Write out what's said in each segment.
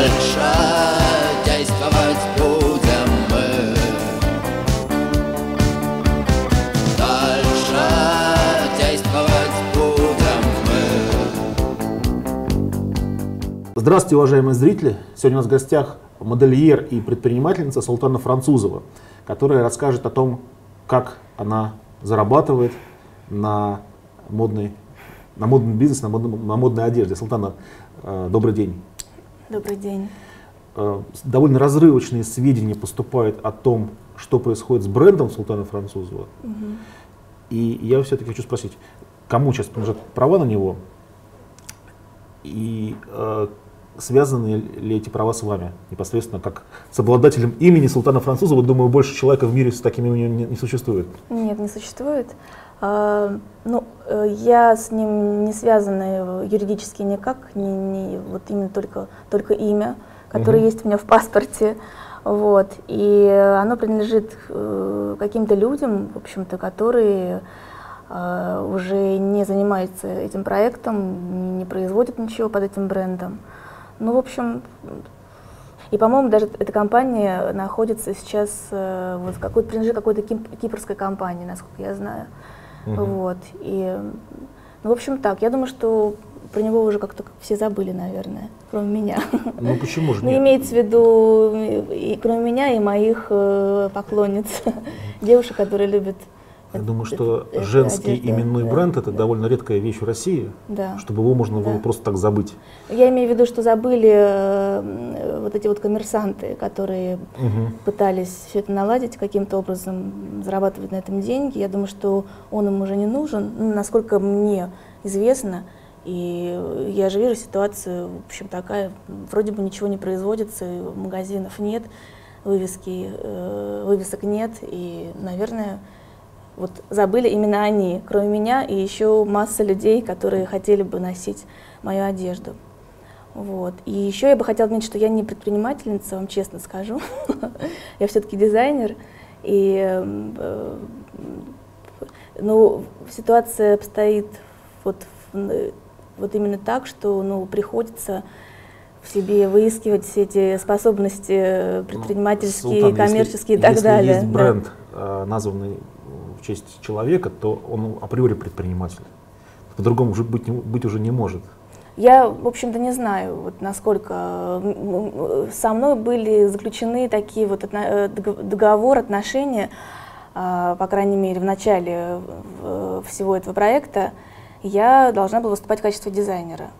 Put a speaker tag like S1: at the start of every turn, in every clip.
S1: Дальше действовать будем мы Дальше действовать будем мы
S2: Здравствуйте, уважаемые зрители! Сегодня у нас в гостях модельер и предпринимательница Султана Французова, которая расскажет о том, как она зарабатывает на модный, на модный бизнес, на, модном- на модной одежде. Султана, э, добрый день.
S3: Добрый день.
S2: Э, довольно разрывочные сведения поступают о том, что происходит с брендом Султана Французова. И я все-таки хочу спросить, кому сейчас принадлежат права на него? И э, связаны ли эти права с вами непосредственно, как с обладателем имени Султана Французова? Думаю, больше человека в мире с таким именем не, не существует.
S3: Нет, не существует. А, ну, э, я с ним не связана юридически никак, не, не- вот именно только, только имя, которое
S2: Мгм.
S3: есть у меня в паспорте. Вот. И оно принадлежит э, каким-то людям, в общем-то, которые э, уже не занимаются этим проектом, не производят ничего под этим брендом. Ну, в общем, и, по-моему, даже эта компания находится сейчас, э, вот, какой принадлежит какой-то кип- кипрской компании, насколько я знаю.
S2: Мгм.
S3: Вот. И, ну, в общем, так. Я думаю, что про него уже как-то все забыли, наверное, кроме меня.
S2: Ну почему же
S3: Ну,
S2: нет?
S3: имеется в виду, и, кроме меня, и моих э, поклонниц, девушек, которые любят.
S2: Я думаю, что женский
S3: одежду.
S2: именной
S3: Да,
S2: бренд это
S3: да,
S2: довольно редкая вещь в России,
S3: Да.
S2: чтобы его можно было
S3: Да.
S2: просто так забыть.
S3: Я имею в виду, что забыли э, вот эти вот коммерсанты, которые
S2: Мгм.
S3: пытались все это наладить каким-то образом, зарабатывать на этом деньги. Я думаю, что он им уже не нужен, ну, насколько мне известно. И я же вижу ситуацию, в общем, такая, вроде бы ничего не производится, магазинов нет, вывески, э, вывесок нет, и, наверное, вот забыли именно они, кроме меня, и еще масса людей, которые хотели бы носить мою одежду. Вот. И еще я бы хотела отметить, что я не предпринимательница, вам честно скажу. я все-таки дизайнер. И э, ну, ситуация обстоит вот, вот именно так, что ну, приходится в себе выискивать все эти способности э, предпринимательские,
S2: Ну, Султан, если-
S3: коммерческие и так
S2: если
S3: далее.
S2: есть
S3: да.
S2: бренд, э, названный в честь человека, то он априори предприниматель. По-другому уже быть, быть уже не может.
S3: Я, в общем-то, не знаю, вот насколько со мной были заключены такие вот отно- э, дог- договор, отношения, а, по крайней мере, в начале э, всего этого проекта, я должна была выступать в качестве дизайнера.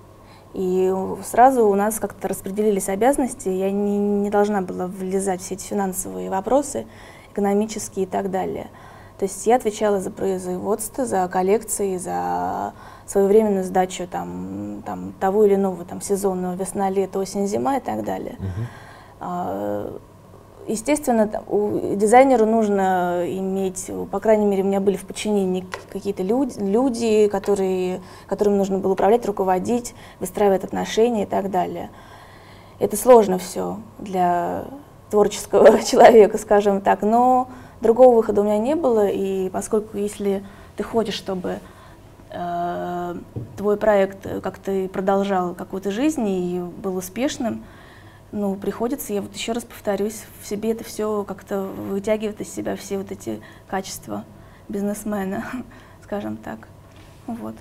S3: И сразу у нас как-то распределились обязанности, я не, не должна была влезать в все эти финансовые вопросы, экономические и так далее. То есть я отвечала за производство, за коллекции, за своевременную сдачу там, там, того или иного там, сезонного весна, лето, осень, зима и так далее. А, Естественно, у- дизайнеру нужно иметь, по крайней мере, у меня были в подчинении какие-то люди, люди которые, которым нужно было управлять, руководить, выстраивать отношения и так далее. Это сложно все для творческого человека, скажем так, но другого выхода у меня не было, и поскольку если ты хочешь, чтобы э, твой проект как-то и продолжал какую-то жизнь и был успешным, ну, приходится, я вот еще раз повторюсь, в себе это все как-то вытягивает из себя все вот эти качества бизнесмена, скажем так. Вот.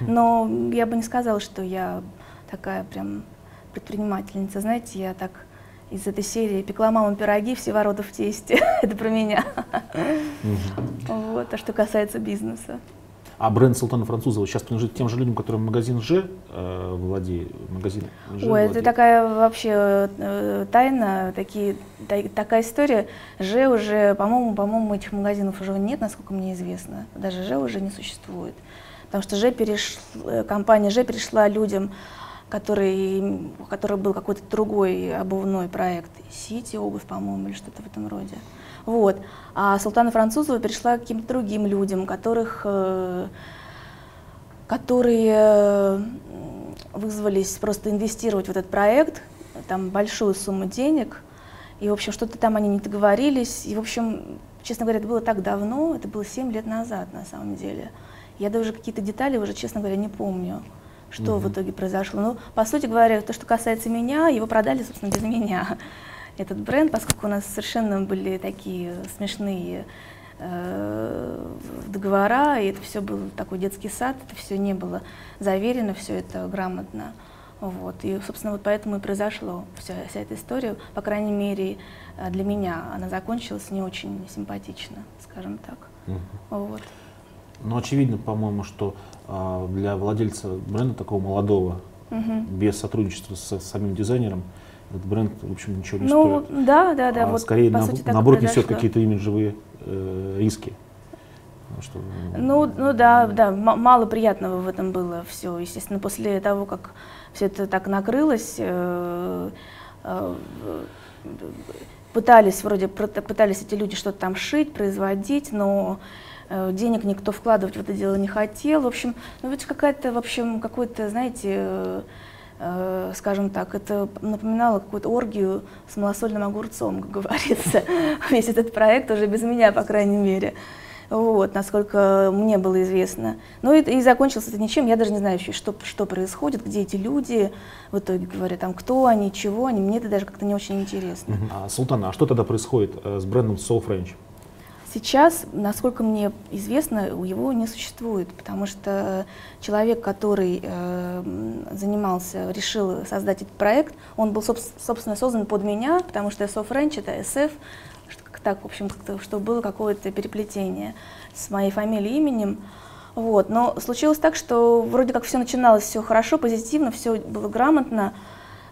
S3: Но я бы не сказала, что я такая прям предпринимательница. Знаете, я так из этой серии пекла мама пироги, все ворота в тесте. это про меня. Вот, а что касается бизнеса.
S2: А бренд Султана Французова сейчас принадлежит тем же людям, которым магазин Ж э, владеет. Магазин Ж
S3: Ой, это такая вообще э, тайна, такие, та- такая история. Ж уже, по-моему, по-моему, этих магазинов уже нет, насколько мне известно. Даже Ж уже не существует. Потому что Ж переш... э, компания Ж перешла людям, которые, у которых был какой-то другой обувной проект. Сити обувь, по-моему, или что-то в этом роде. Вот. А Султана Французова перешла к каким-то другим людям, которых, э, которые э, вызвались просто инвестировать в этот проект, там большую сумму денег, и, в общем, что-то там они не договорились, и, в общем, честно говоря, это было так давно, это было 7 лет назад, на самом деле. Я даже какие-то детали уже, честно говоря, не помню. Что в итоге произошло. Ну, по сути говоря, то, что касается меня, его продали, собственно, без меня. Этот бренд, поскольку у нас совершенно были такие смешные э, договора, и это все был такой детский сад, это все не было заверено, все это грамотно. Вот. И, собственно, вот поэтому и произошло вся, вся эта история. По крайней мере, для меня она закончилась не очень симпатично, скажем так. Вот.
S2: Но очевидно, по-моему, что а, для владельца бренда такого молодого, без сотрудничества с самим дизайнером, этот бренд, в общем, ничего не
S3: Ну,
S2: стоит.
S3: да, да, да.
S2: А
S3: вот,
S2: скорее, на-
S3: сути,
S2: наоборот, несет какие-то имиджевые э, риски. Потому Что,
S3: Ну, ну да, да, м- мало приятного в этом было все. Естественно, после того, как все это так накрылось, э, э, пытались вроде пытались эти люди что-то там шить, производить, но денег никто вкладывать в это дело не хотел. В общем, ну ведь какая-то, в общем, какой-то, знаете, э, э, скажем так, это напоминало какую-то оргию с малосольным огурцом, как говорится, весь этот проект уже без меня, по крайней мере. Вот, насколько мне было известно. Ну и, и закончился это ничем. Я даже не знаю, что, что происходит, где эти люди, в итоге говорят, там, кто они, чего они. Мне это даже как-то не очень интересно.
S2: А, Султана, а что тогда происходит э, с брендом Soul French?
S3: Сейчас, насколько мне известно, его не существует, потому что человек, который э, занимался, решил создать этот проект, он был, собс- собственно, создан под меня, потому что SO French — это SF, так, в общем, что было какое-то переплетение с моей фамилией, именем. Вот. Но случилось так, что вроде как все начиналось, все хорошо, позитивно, все было грамотно,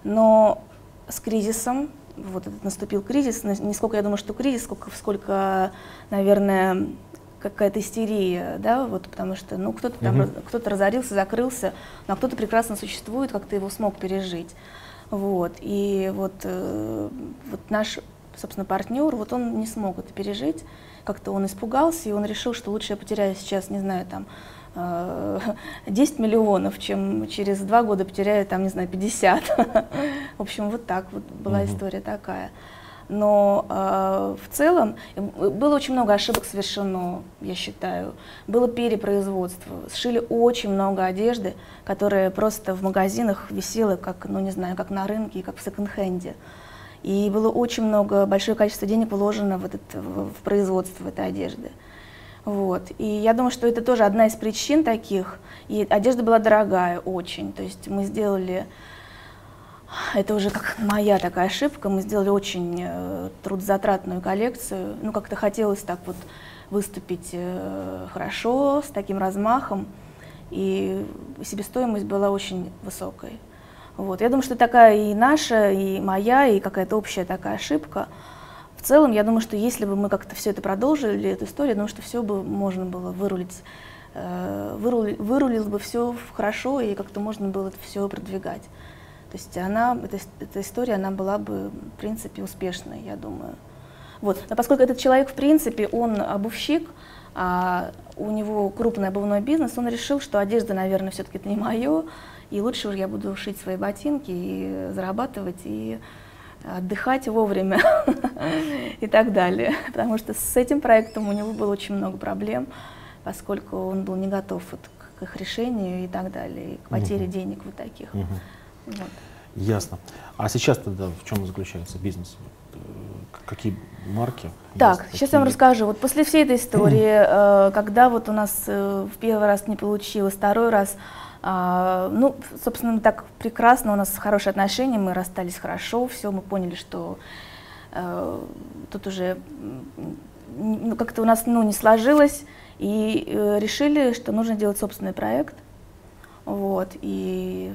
S3: но с кризисом, вот наступил кризис, не сколько я думаю, что кризис, сколько, сколько наверное, какая-то истерия, да, вот, потому что, ну, кто-то там, раз- кто-то разорился, закрылся, но кто-то прекрасно существует, как-то его смог пережить, вот, и вот, э, вот наш, собственно, партнер, вот он не смог это пережить, как-то он испугался, и он решил, что лучше я потеряю сейчас, не знаю, там, 10 миллионов, чем через два года потеряю, там, не знаю, 50. В общем, вот так вот была история такая. Но э, в целом э, было очень много ошибок совершено, я считаю. Было перепроизводство. Сшили очень много одежды, которая просто в магазинах висела, как, ну не знаю, как на рынке, как в секонд-хенде. И было очень много, большое количество денег вложено в, этот, в, в производство этой одежды. Вот. И я думаю, что это тоже одна из причин таких. И одежда была дорогая очень. То есть мы сделали, это уже как моя такая ошибка, мы сделали очень э, трудозатратную коллекцию. Ну, как-то хотелось так вот выступить э, хорошо, с таким размахом. И себестоимость была очень высокой. Вот. Я думаю, что такая и наша, и моя, и какая-то общая такая ошибка. В целом, я думаю, что если бы мы как-то все это продолжили, эту историю, я думаю, что все бы можно было вырулить, э, вырули- вырулилось бы все хорошо, и как-то можно было это все продвигать. То есть она, эта, эта история, она была бы, в принципе, успешной, я думаю. Вот. Но поскольку этот человек, в принципе, он обувщик, а у него крупный обувной бизнес, он решил, что одежда, наверное, все-таки это не мое, и лучше я буду шить свои ботинки и зарабатывать, и отдыхать вовремя и так далее. Потому что с этим проектом у него было очень много проблем, поскольку он был не готов вот к их решению и так далее, и к потере денег вот таких. Вот.
S2: Ясно. А сейчас тогда в чем заключается бизнес? Э, Какие марки?
S3: Так,
S2: есть,
S3: сейчас я вам расскажу. Вот после всей этой истории, э, когда вот у нас э, в первый раз не получилось, второй раз, а, ну, собственно, так прекрасно, у нас хорошие отношения, мы расстались хорошо, все, мы поняли, что тут уже ну, как-то у нас ну, не сложилось, и решили, что нужно делать собственный проект. Вот, и,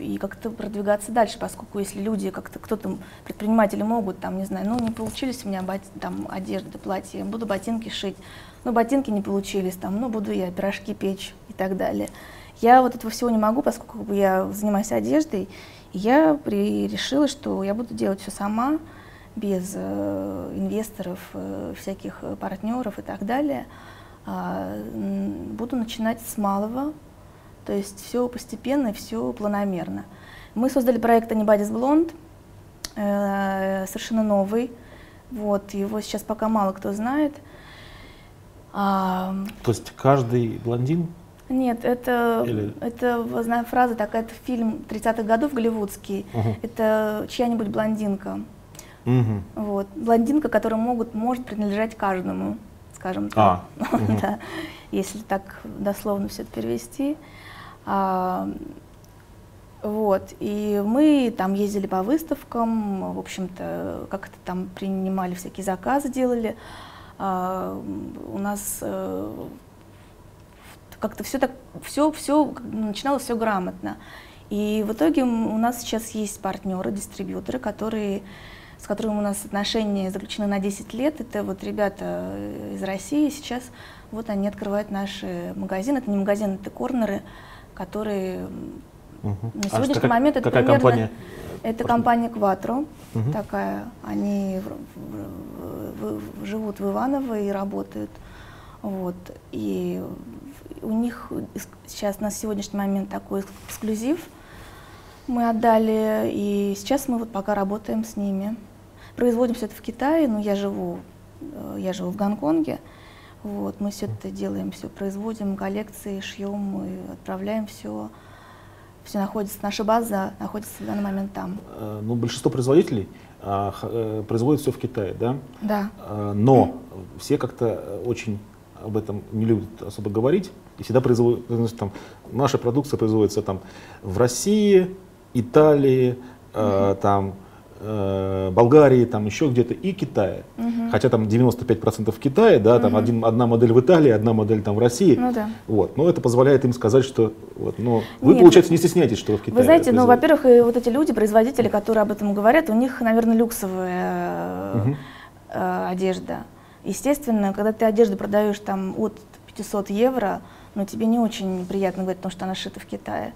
S3: и как-то продвигаться дальше, поскольку если люди как-то, кто-то, предприниматели могут, там, не знаю, ну, не получились у меня там, одежда, платье, буду ботинки шить, ну, ботинки не получились, там, ну, буду я пирожки печь и так далее. Я вот этого всего не могу, поскольку я занимаюсь одеждой, и я при, решила, что я буду делать все сама, без э, инвесторов, э, всяких э, партнеров и так далее. А, буду начинать с малого, то есть все постепенно и все планомерно. Мы создали проект Anybody's Blonde, э, совершенно новый. Вот, его сейчас пока мало кто знает. А,
S2: То есть каждый блондин
S3: Нет, это,
S2: Или-
S3: это вы зна- фраза такая, это фильм 30-х годов голливудский.
S2: Мгм.
S3: Это чья-нибудь блондинка.
S2: Мгм.
S3: Вот. Блондинка, которая могут, может принадлежать каждому, скажем
S2: А,
S3: так. Да, если так дословно все это перевести. Вот. И мы там ездили по выставкам, в общем-то, как-то там принимали всякие заказы, делали. У нас э, как-то все так, все, все начиналось все грамотно. И в итоге у нас сейчас есть партнеры, дистрибьюторы, которые, с которыми у нас отношения заключены на 10 лет. Это вот ребята э, из России сейчас, вот они открывают наши магазины. Это не магазины, это корнеры, которые
S2: Мгм.
S3: на
S2: А
S3: сегодняшний
S2: какая-
S3: момент это примерно...
S2: компания?
S3: Это
S2: Просто-
S3: компания Quattro,
S2: Мгм.
S3: такая. Они в- в- в- живут в Иваново и работают. Вот. И у них сейчас на сегодняшний момент такой эк- эксклюзив мы отдали, и сейчас мы вот пока работаем с ними. Производим все это в Китае, но я живу, э, я живу в Гонконге. Вот, мы все это делаем, все производим, коллекции, шьем, мы отправляем все. Все находится, наша база находится в данный момент там.
S2: Э, Ну, большинство производителей а, э, производят все в Китае, да?
S3: Да.
S2: А, Но все как-то очень об этом не любят особо говорить. И всегда производят, значит, там, наша продукция производится там в России, Италии, э, там, Болгарии, там еще где-то и Китае.
S3: Мгм.
S2: Хотя там 95% в Китае, да, там один, одна модель в Италии, одна модель там в России.
S3: Ну да.
S2: Вот. Но это позволяет им сказать, что вот, ну, вы,
S3: Нет,
S2: получается, не стесняетесь, что вы в Китае.
S3: Вы знаете, ну, во-первых, и вот эти люди, производители, которые об этом говорят, у них, наверное, люксовая э,
S2: Мгм.
S3: э, одежда. Естественно, когда ты одежду продаешь там от 500 евро, ну, тебе не очень приятно говорить, потому что она шита в Китае.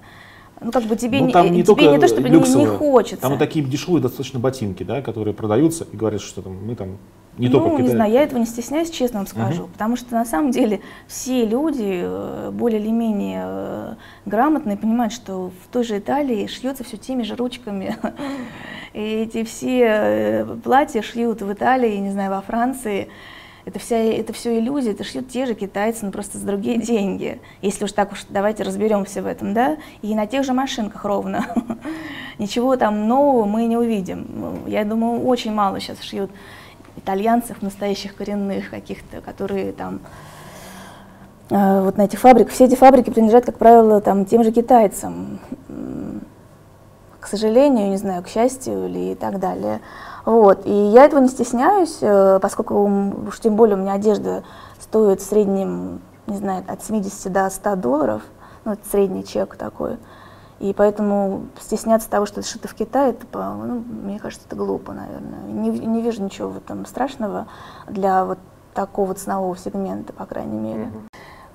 S3: Ну, как бы тебе,
S2: Ну,
S3: не,
S2: там
S3: э,
S2: не
S3: тебе не то, чтобы не- не,
S2: люксовые,
S3: хочется.
S2: Там и такие дешевые достаточно ботинки, да, которые продаются и говорят, что там мы там не
S3: ну,
S2: только
S3: не знаю, я этого не стесняюсь, честно вам скажу.
S2: Мгм.
S3: Потому что на самом деле все люди э, более или менее э, грамотные понимают, что в той же Италии шьется все теми же ручками. И эти все платья шьют в Италии, не знаю, во Франции. Это, вся, это все иллюзия, это шьют те же китайцы, но просто за другие деньги. Если уж так уж давайте разберемся в этом, да? И на тех же машинках ровно. Ничего там нового мы не увидим. Я думаю, очень мало сейчас шьют итальянцев, настоящих коренных каких-то, которые там э, вот на этих фабриках. Все эти фабрики принадлежат, как правило, там тем же китайцам. К сожалению, не знаю, к счастью или и так далее. Вот. И я этого не стесняюсь, э, поскольку уж тем более у меня одежда стоит в среднем, не знаю, от 70 до 100 долларов. Ну, это средний чек такой. И поэтому стесняться того, что это шито в Китае, это, ну, мне кажется, это глупо, наверное. Не, не вижу ничего в этом страшного для вот такого ценового сегмента, по крайней мере.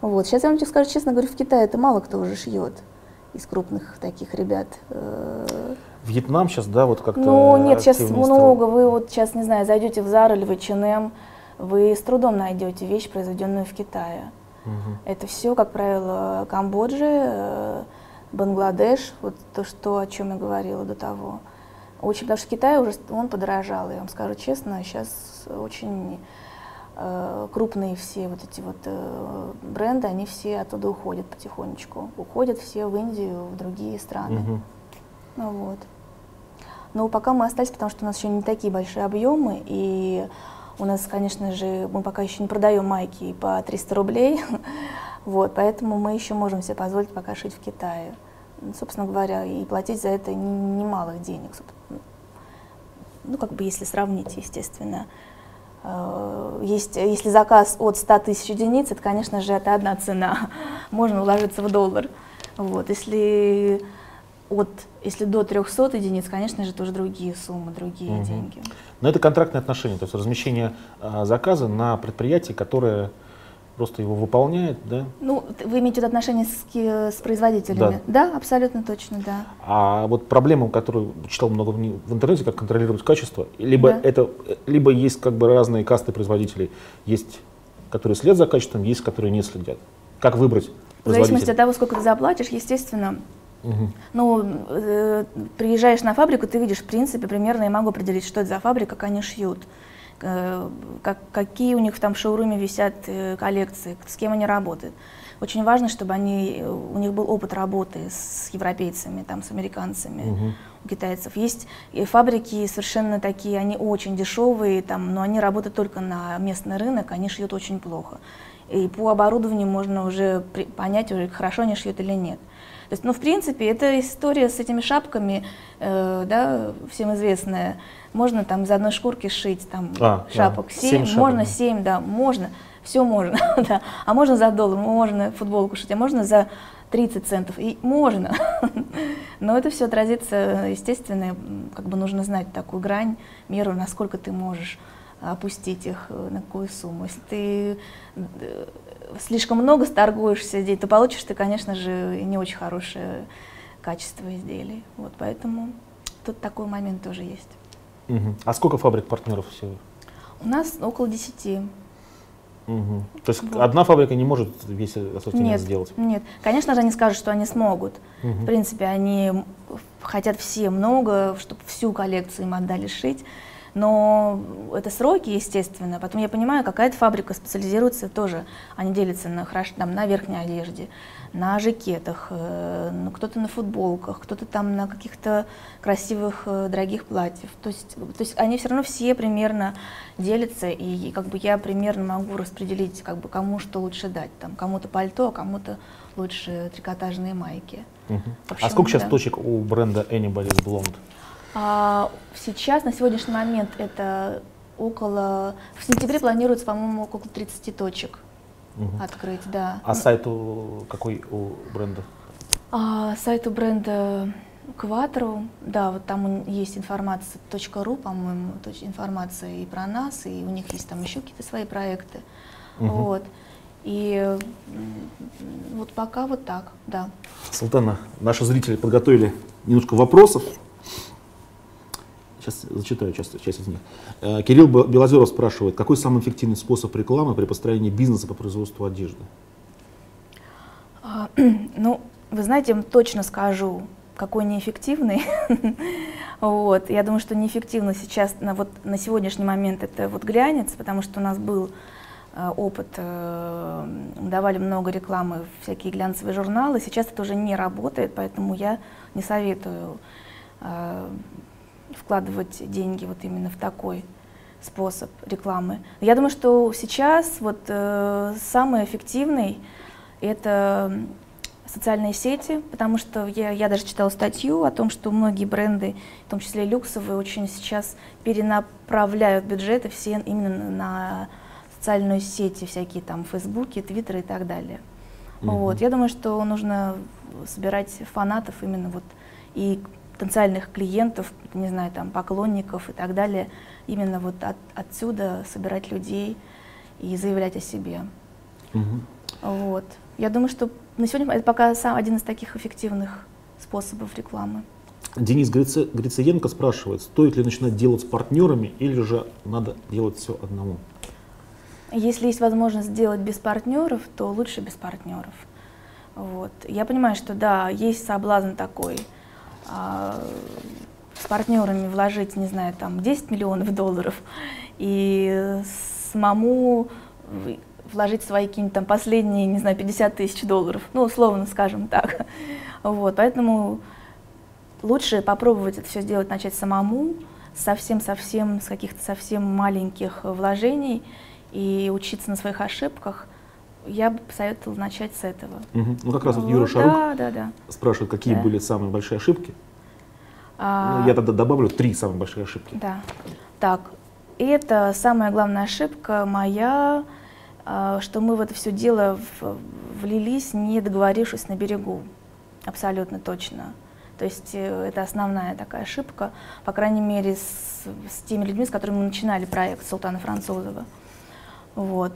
S3: Вот. Сейчас я вам скажу честно, говорю, в Китае это мало кто уже шьет из крупных таких ребят.
S2: Вьетнам сейчас, да, вот как-то
S3: Ну, нет, сейчас
S2: стал.
S3: много. Вы вот сейчас, не знаю, зайдете в Zara или в H&M, вы с трудом найдете вещь, произведенную в Китае.
S2: Мгм.
S3: Это все, как правило, Камбоджа, э, Бангладеш, вот то, что, о чем я говорила до того. Очень, потому что Китай уже он подорожал, я вам скажу честно, сейчас очень э, крупные все вот эти вот э, бренды, они все оттуда уходят потихонечку. Уходят все в Индию, в другие страны.
S2: Мгм.
S3: Ну вот. Но пока мы остались, потому что у нас еще не такие большие объемы, и у нас, конечно же, мы пока еще не продаем майки по 300 рублей, вот, поэтому мы еще можем себе позволить пока шить в Китае. Ну, Собственно говоря, и платить за это не- немалых денег. Ну, как бы если сравнить, естественно. Э, Есть, если заказ от 100 тысяч единиц, это, конечно же, это одна цена. Можно уложиться в доллар. Вот. Если от, если до 300 единиц, конечно же, тоже другие суммы, другие
S2: Мгм.
S3: деньги.
S2: Но это контрактные отношения, то есть размещение а, заказа на предприятии, которое просто его выполняет, да,
S3: Ну, вы имеете отношения с, с производителями? Да. абсолютно точно, да.
S2: А вот проблема, которую читал много в интернете, как контролировать качество, либо
S3: Да.
S2: это, либо есть как бы разные касты производителей, есть, которые следят за качеством, есть, которые не следят. Как выбрать
S3: В зависимости от того, сколько ты заплатишь, естественно, Ну, э, приезжаешь на фабрику, ты видишь, в принципе, примерно я могу определить, что это за фабрика, как они шьют. э, как, какие у них там в шоуруме висят э, коллекции, с кем они работают. Очень важно, чтобы они, у них был опыт работы с европейцами, там, с американцами,
S2: Мгм.
S3: у китайцев. Есть и фабрики совершенно такие, они очень дешевые, там, но они работают только на местный рынок, они шьют очень плохо. И по оборудованию можно уже при- понять, уже хорошо они шьют или нет. То есть, ну, в принципе, эта история с этими шапками, э, да, всем известная. Можно там из одной шкурки шить там
S2: А, да,
S3: шапок
S2: семь
S3: 7,
S2: шапок,
S3: можно
S2: да.
S3: 7, да, можно, все можно, да. А можно за доллар, можно футболку шить, а можно за 30 центов, и можно. Но это все отразится, естественно, как бы нужно знать такую грань, меру, насколько ты можешь опустить их, э, на какую сумму. Если ты э, слишком много сторгуешься здесь, то получишь ты, конечно же, не очень хорошее качество изделий. Вот поэтому тут такой момент тоже есть.
S2: Мгм. А сколько фабрик-партнеров всего?
S3: У нас около 10.
S2: Мгм. То есть
S3: Вот.
S2: одна фабрика не может весь ассортимент
S3: Нет,
S2: сделать?
S3: нет. Конечно же, они скажут, что они смогут.
S2: Мгм.
S3: В принципе, они хотят все много, чтобы всю коллекцию им отдали шить. Но это сроки, естественно. Потом я понимаю, какая-то фабрика специализируется тоже. Они делятся на, хорош- там, на верхней одежде, на жакетах, э, ну, кто-то на футболках, кто-то там на каких-то красивых, э, дорогих платьев. То есть, то есть они все равно все примерно делятся, и как бы я примерно могу распределить, как бы кому что лучше дать. Там, кому-то пальто, а кому-то лучше трикотажные майки.
S2: Мгм.
S3: В
S2: А
S3: общем,
S2: сколько сейчас
S3: да.
S2: точек у бренда Anybody's Blonde?
S3: А, сейчас, на сегодняшний момент, это около... В сентябре планируется, по-моему, около 30 точек
S2: Мгм.
S3: открыть, да.
S2: А сайт у- какой у бренда?
S3: А, сайт у бренда Quattro, да, вот там есть информация, .ру, по-моему, информация и про нас, и у них есть там еще какие-то свои проекты.
S2: Мгм.
S3: Вот. И вот пока вот так, да.
S2: Султана, наши зрители подготовили немножко вопросов. Сейчас зачитаю часть, часть из них. Э, Кирилл Бе- Белозеров спрашивает, какой самый эффективный способ рекламы при построении бизнеса по производству одежды?
S3: А, Ну, вы знаете, я точно скажу, какой неэффективный. Вот. Я думаю, что неэффективно сейчас, на, вот, на сегодняшний момент это вот глянец, потому что у нас был э, опыт, э, давали много рекламы в всякие глянцевые журналы. Сейчас это уже не работает, поэтому я не советую вкладывать деньги вот именно в такой способ рекламы. Я думаю, что сейчас вот э, самый эффективный это социальные сети, потому что я, я даже читала статью о том, что многие бренды, в том числе люксовые, очень сейчас перенаправляют бюджеты все именно на социальные сети, всякие там Фейсбуки, Твиттеры и так далее.
S2: Мгм.
S3: Вот. Я думаю, что нужно собирать фанатов именно вот и потенциальных клиентов, не знаю, там поклонников и так далее, именно вот от- отсюда собирать людей и заявлять о себе.
S2: Мгм.
S3: Вот. Я думаю, что на сегодня это пока сам один из таких эффективных способов рекламы.
S2: Денис Грице- Грицеенко спрашивает, стоит ли начинать делать с партнерами или же надо делать все одному?
S3: Если есть возможность сделать без партнеров, то лучше без партнеров. Вот. Я понимаю, что да, есть соблазн такой с партнерами вложить, не знаю, там 10 миллионов долларов и самому вложить свои какие-нибудь там последние, не знаю, 50 тысяч долларов, ну, условно скажем так. Вот, поэтому лучше попробовать это все сделать, начать самому, совсем-совсем, с каких-то совсем маленьких вложений и учиться на своих ошибках. Я бы посоветовала начать с этого.
S2: Мгм. Ну, как раз вот
S3: Вот,
S2: Юра Шарук
S3: Да, да, да.
S2: спрашивает, какие
S3: Да.
S2: были самые большие ошибки.
S3: А,
S2: Ну, я тогда добавлю три самые большие ошибки.
S3: Да. Так, и это самая главная ошибка моя, а, что мы в это все дело влились, не договорившись на берегу. Абсолютно точно. То есть э, это основная такая ошибка, по крайней мере, с, с теми людьми, с которыми мы начинали проект Султана Французова. Вот.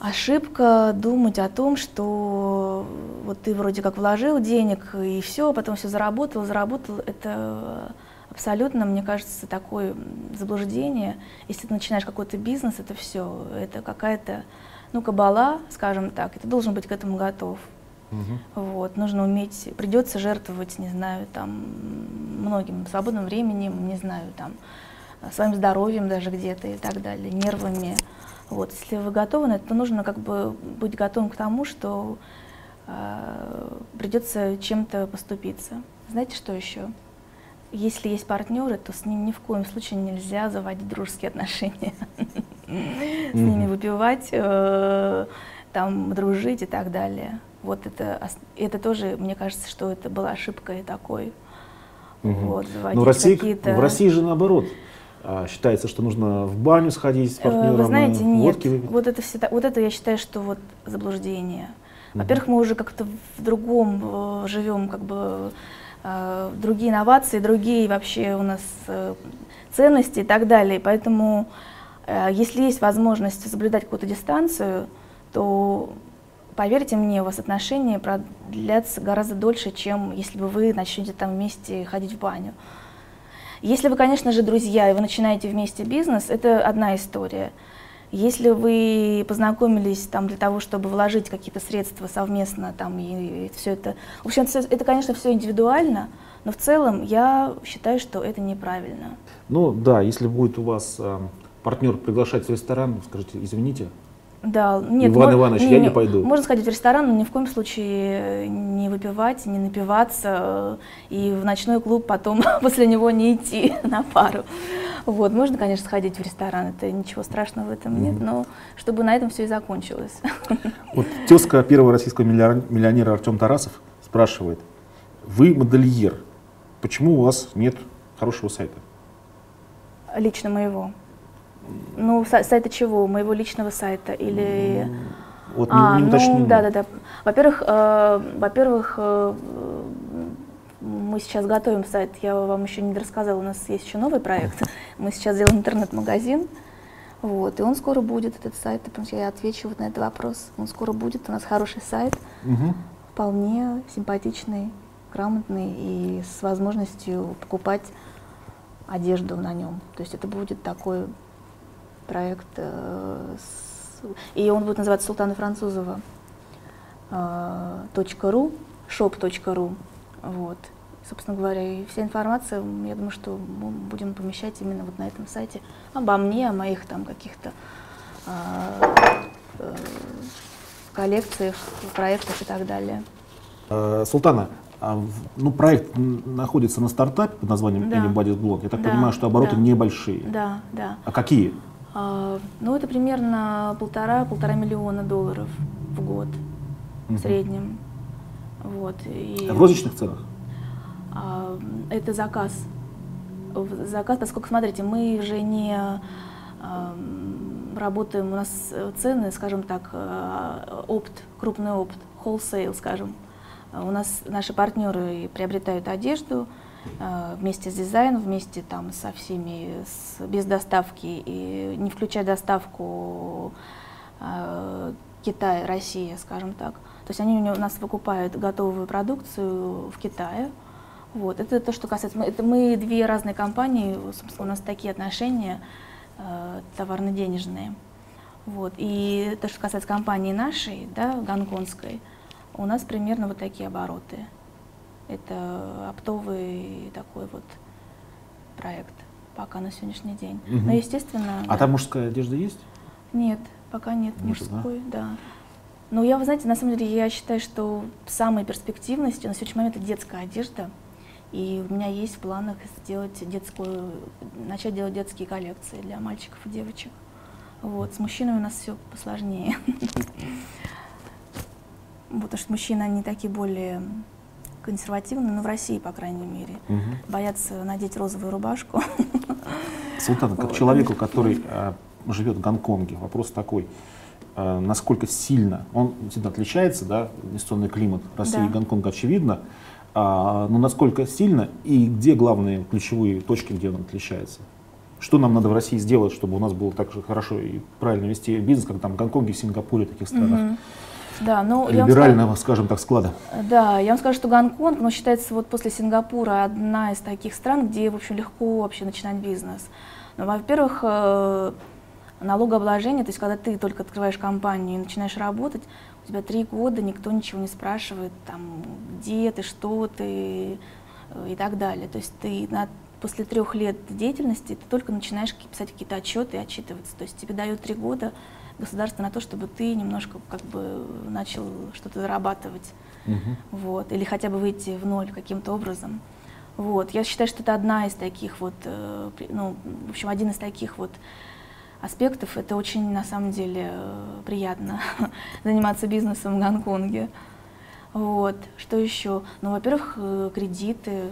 S3: Ошибка думать о том, что вот ты вроде как вложил денег и все, потом все заработал, заработал. Это абсолютно, мне кажется, такое заблуждение. Если ты начинаешь какой-то бизнес, это все, это какая-то, ну, кабала, скажем так, и ты должен быть к этому готов.
S2: Мгм.
S3: Вот, нужно уметь, придется жертвовать, не знаю, там, многим свободным временем, не знаю, там, своим здоровьем даже где-то и так далее, нервами. Вот, если вы готовы на это, то нужно как бы быть готовым к тому, что э, придется чем-то поступиться. Знаете, что еще? Если есть партнеры, то с ним ни в коем случае нельзя заводить дружеские отношения. С ними выпивать, э, там, дружить и так далее. Вот это, это тоже, мне кажется, что это была ошибкой такой. Вот,
S2: Но
S3: заводить
S2: в России, в России же наоборот. А, Считается, что нужно в баню сходить с
S3: Э,
S2: партнером,
S3: Вы знаете,
S2: и
S3: нет.
S2: водки выпить.
S3: Вот это, всегда, вот это я считаю, что вот заблуждение. Во-первых, мы уже как-то в другом э, живем, как бы э, другие инновации, другие вообще у нас э, ценности и так далее. Поэтому, э, если есть возможность соблюдать какую-то дистанцию, то поверьте мне, у вас отношения продлятся гораздо дольше, чем если бы вы начнете там вместе ходить в баню. Если вы, конечно же, друзья, и вы начинаете вместе бизнес, это одна история. Если вы познакомились там для того, чтобы вложить какие-то средства совместно, там и, все это, в общем, это, это, конечно, все индивидуально, но в целом я считаю, что это неправильно.
S2: Ну да, если будет у вас а, партнер приглашать в ресторан, скажите, извините,
S3: Да, нет,
S2: Иван Иванович, я не пойду.
S3: Можно сходить в ресторан, но ни в коем случае не выпивать, не напиваться э, и в ночной клуб потом после него не идти на пару. Вот, можно, конечно, сходить в ресторан, это ничего страшного в этом нет, но чтобы на этом все и закончилось.
S2: Вот тезка первого российского миллионера Артем Тарасов спрашивает, вы модельер, почему у вас нет хорошего сайта?
S3: Лично моего. Ну, са- сайта чего? Моего личного сайта или...
S2: Вот
S3: А,
S2: не, не
S3: ну,
S2: уточнено.
S3: да, да, да. Во-первых, э, во-первых, э, мы сейчас готовим сайт. Я вам еще не рассказала, у нас есть еще новый проект. Мы сейчас делаем интернет-магазин. Вот, и он скоро будет, этот сайт, потому что я отвечу вот на этот вопрос. Он скоро будет, у нас хороший сайт,
S2: Мгм.
S3: вполне симпатичный, грамотный и с возможностью покупать одежду на нем. То есть это будет такой проект, э, и он будет называться Султана Французова э, .ру, shop.ru, вот. Собственно говоря, и вся информация, я думаю, что мы будем помещать именно вот на этом сайте обо мне, о моих там каких-то э, э, коллекциях, проектах и так далее.
S2: Султана, а ну, проект находится на стартапе под названием
S3: Да.
S2: Anybody's Blog. Я так
S3: Да,
S2: понимаю, что обороты
S3: да.
S2: небольшие.
S3: Да, да.
S2: А какие?
S3: А, ну, это примерно полтора-полтора миллиона долларов в год в
S2: Мгм.
S3: среднем. Вот. И,
S2: В розничных ценах?
S3: а, это заказ. Заказ, поскольку, смотрите, мы же не работаем, у нас цены, скажем так, э, опт, крупный опт, wholesale, скажем. А У нас наши партнеры приобретают одежду вместе с дизайном, вместе там со всеми, с- без доставки, и не включая доставку э, Китай, Россия, скажем так. То есть они у нас выкупают готовую продукцию в Китае. Вот. Это то, что касается... Мы, это мы две разные компании, собственно, у нас такие отношения э, товарно-денежные. Вот. И то, что касается компании нашей, да, гонконгской, у нас примерно вот такие обороты. Это вот проект пока на сегодняшний день.
S2: Мгм.
S3: Но, естественно...
S2: А
S3: да.
S2: там мужская одежда есть?
S3: Нет, пока нет
S2: Нету, да?
S3: мужской, да. Но я, вы знаете, на самом деле я считаю, что самой перспективностью на сегодняшний момент это детская одежда. И у меня есть в планах сделать детскую, начать делать детские коллекции для мальчиков и девочек. Вот, с мужчинами у нас все посложнее. Потому что мужчины, они такие более консервативные, ну, в России, по крайней мере.
S2: Мгм.
S3: Боятся надеть розовую рубашку.
S2: Султана, как человеку, который а, живет в Гонконге, вопрос такой. а, насколько сильно, он действительно отличается, да, инвестиционный климат России
S3: Да.
S2: и Гонконга очевидно, а, но насколько сильно и где главные ключевые точки, где он отличается? Что нам надо в России сделать, чтобы у нас было так же хорошо и правильно вести бизнес, как там в Гонконге, в Сингапуре, таких странах
S3: Мгм. Да, ну, вам скажу-
S2: либерального, скажем так, склада?
S3: Да, я вам скажу, что Гонконг, ну, считается вот после Сингапура одна из таких стран, где, в общем, легко вообще начинать бизнес. Ну, во-первых, э, налогообложение, то есть когда ты только открываешь компанию и начинаешь работать, у тебя три года никто ничего не спрашивает, там, где ты, что ты э, и так далее. То есть ты на после трех лет деятельности ты только начинаешь писать какие-то отчеты и отчитываться. То есть тебе дают три года государство на то, чтобы ты немножко как бы начал что-то зарабатывать.
S2: Мгм.
S3: Вот, или хотя бы выйти в ноль каким-то образом. Вот, я считаю, что это одна из таких вот, э, ну, в общем, один из таких вот аспектов. Это очень, на самом деле, приятно заниматься бизнесом в Гонконге. Вот, что еще? Ну, во-первых, э, кредиты.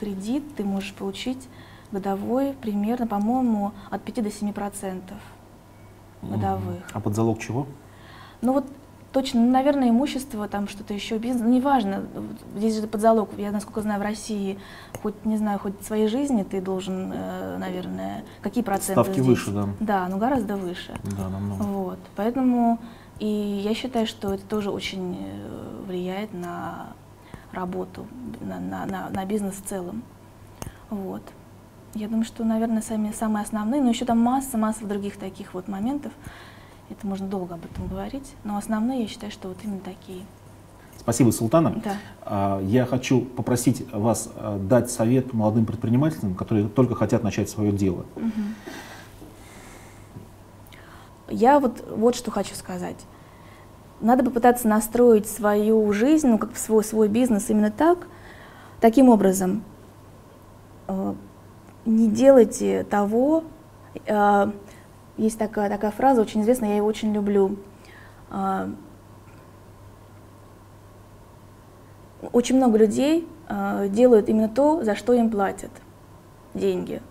S3: Кредит ты можешь получить годовой примерно, по-моему, от 5 до 7 процентов годовых.
S2: А под залог чего?
S3: Ну вот точно, ну, наверное, имущество, там что-то еще, бизнес, ну неважно, здесь же под залог, я насколько знаю, в России, хоть, не знаю, хоть своей жизни ты должен, э, наверное, какие проценты
S2: Ставки
S3: здесь?
S2: выше, да.
S3: Да, ну гораздо выше.
S2: Да, намного.
S3: Вот, поэтому и я считаю, что это тоже очень э, влияет на работу, на, на, на, на бизнес в целом. Вот. Я думаю, что, наверное, сами, самые основные, но еще там масса, масса других таких вот моментов. Это можно долго об этом говорить, но основные, я считаю, что вот именно такие.
S2: Спасибо, Султана.
S3: Да.
S2: А, Я хочу попросить вас а, дать совет молодым предпринимателям, которые только хотят начать свое дело.
S3: Я вот, вот что хочу сказать. Надо попытаться настроить свою жизнь, ну, как свой, свой бизнес именно так, таким образом. Не делайте того, э, есть такая, такая фраза, очень известная, я ее очень люблю. Э, Очень много людей э, делают именно то, за что им платят деньги.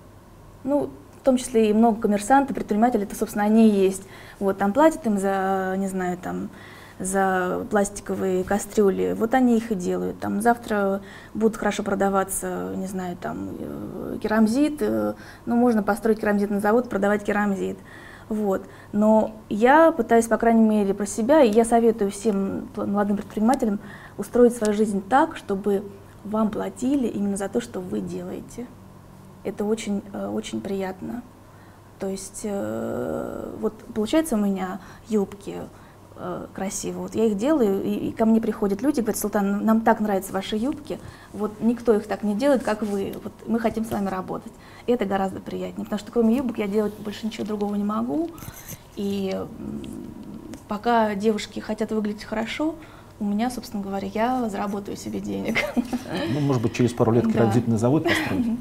S3: Ну, в том числе и много коммерсантов, предпринимателей, это, собственно, они и есть. Вот, там платят им за, не знаю, там, за пластиковые кастрюли, вот они их и делают. Там завтра будут хорошо продаваться, не знаю, там, э, керамзит, э, ну, можно построить керамзитный завод, продавать керамзит. Вот. Но я пытаюсь, по крайней мере, про себя, и я советую всем молодым предпринимателям устроить свою жизнь так, чтобы вам платили именно за то, что вы делаете. Это очень, э, очень приятно. То есть, вот получается у меня юбки э, красивые, вот я их делаю, и, и ко мне приходят люди, говорят, Султан, нам так нравятся ваши юбки, вот никто их так не делает, как вы, вот мы хотим с вами работать. И это гораздо приятнее, потому что кроме юбок я делать больше ничего другого не могу, и пока девушки хотят выглядеть хорошо, у меня, собственно говоря, я заработаю себе денег.
S2: Ну, может быть, через пару лет
S3: Да.
S2: керамзитный завод построить.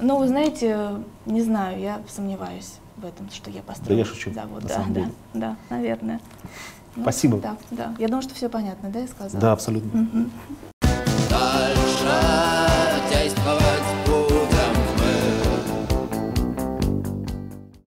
S3: Ну, вы знаете, не знаю, я сомневаюсь в этом, что я построю
S2: я шучу,
S3: завод.
S2: на
S3: да,
S2: самом
S3: да,
S2: деле.
S3: да, наверное. Ну,
S2: Спасибо.
S3: Да, да. Я думаю, что все понятно, да, я сказала?
S2: Да, абсолютно.
S3: Мгм.
S1: Дальше